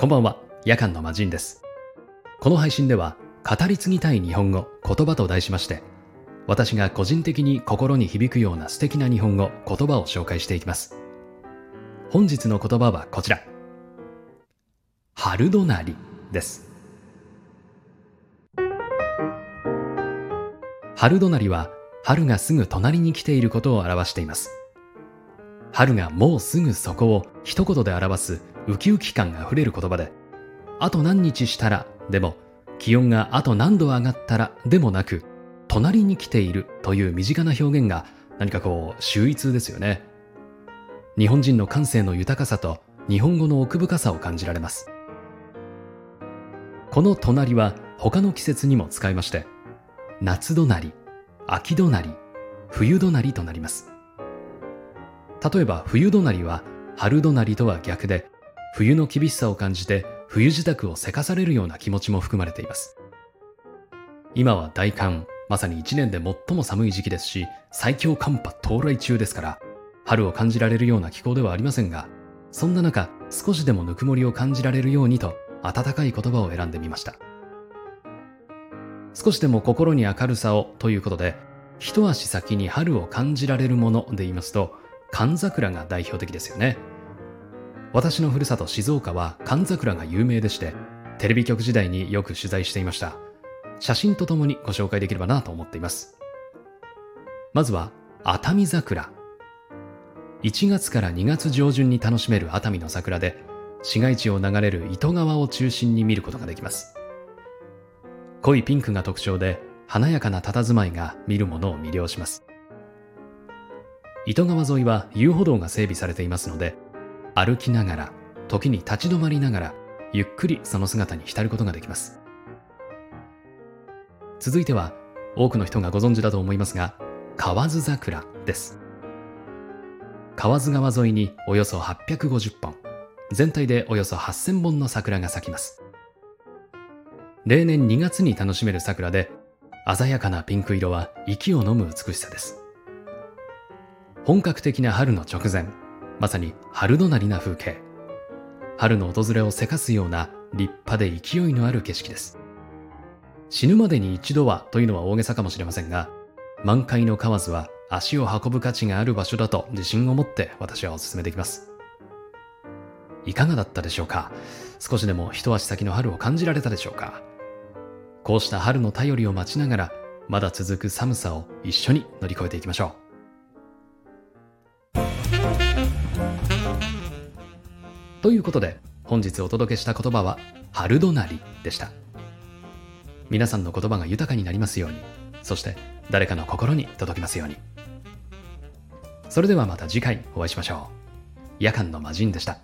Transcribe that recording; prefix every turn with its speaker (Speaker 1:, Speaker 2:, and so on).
Speaker 1: こんばんは、夜間の魔人です。この配信では、語り継ぎたい日本語、言葉と題しまして、私が個人的に心に響くような素敵な日本語、言葉を紹介していきます。本日の言葉はこちら。春隣です。春隣は、春がすぐ隣に来ていることを表しています。春がもうすぐそこを一言で表すウキウキ感が溢れる言葉で、あと何日したらでも、気温があと何度上がったらでもなく、隣に来ているという身近な表現が何かこう秀逸ですよね。日本人の感性の豊かさと日本語の奥深さを感じられます。この隣は他の季節にも使いまして、夏隣、秋隣、冬隣となります。例えば冬隣は春隣とは逆で、冬の厳しさを感じて冬支度をせかされるような気持ちも含まれています。今は大寒、まさに一年で最も寒い時期ですし、最強寒波到来中ですから、春を感じられるような気候ではありませんが、そんな中、少しでもぬくもりを感じられるようにと、温かい言葉を選んでみました。少しでも心に明るさをということで、一足先に春を感じられるもので言いますと、寒桜が代表的ですよね。私のふるさと静岡は寒桜が有名でして、テレビ局時代によく取材していました。写真とともにご紹介できればなと思っています。まずは、熱海桜。1月から2月上旬に楽しめる熱海の桜で、市街地を流れる糸川を中心に見ることができます。濃いピンクが特徴で、華やかな佇まいが見る者を魅了します。糸川沿いは遊歩道が整備されていますので、歩きながら、時に立ち止まりながら、ゆっくりその姿に浸ることができます。続いては、多くの人がご存知だと思いますが、河津桜です。河津川沿いにおよそ850本、全体でおよそ8000本の桜が咲きます。例年2月に楽しめる桜で、鮮やかなピンク色は息を飲む美しさです。本格的な春の直前、まさに春隣な風景。春の訪れをせかすような立派で勢いのある景色です。死ぬまでに一度はというのは大げさかもしれませんが、満開の河津は足を運ぶ価値がある場所だと自信を持って私はお勧めできます。いかがだったでしょうか？少しでも一足先の春を感じられたでしょうか？こうした春の便りを待ちながら、まだ続く寒さを一緒に乗り越えていきましょう。ということで、本日お届けした言葉は、春隣でした。皆さんの言葉が豊かになりますように、そして誰かの心に届きますように。それではまた次回お会いしましょう。夜間の魔人でした。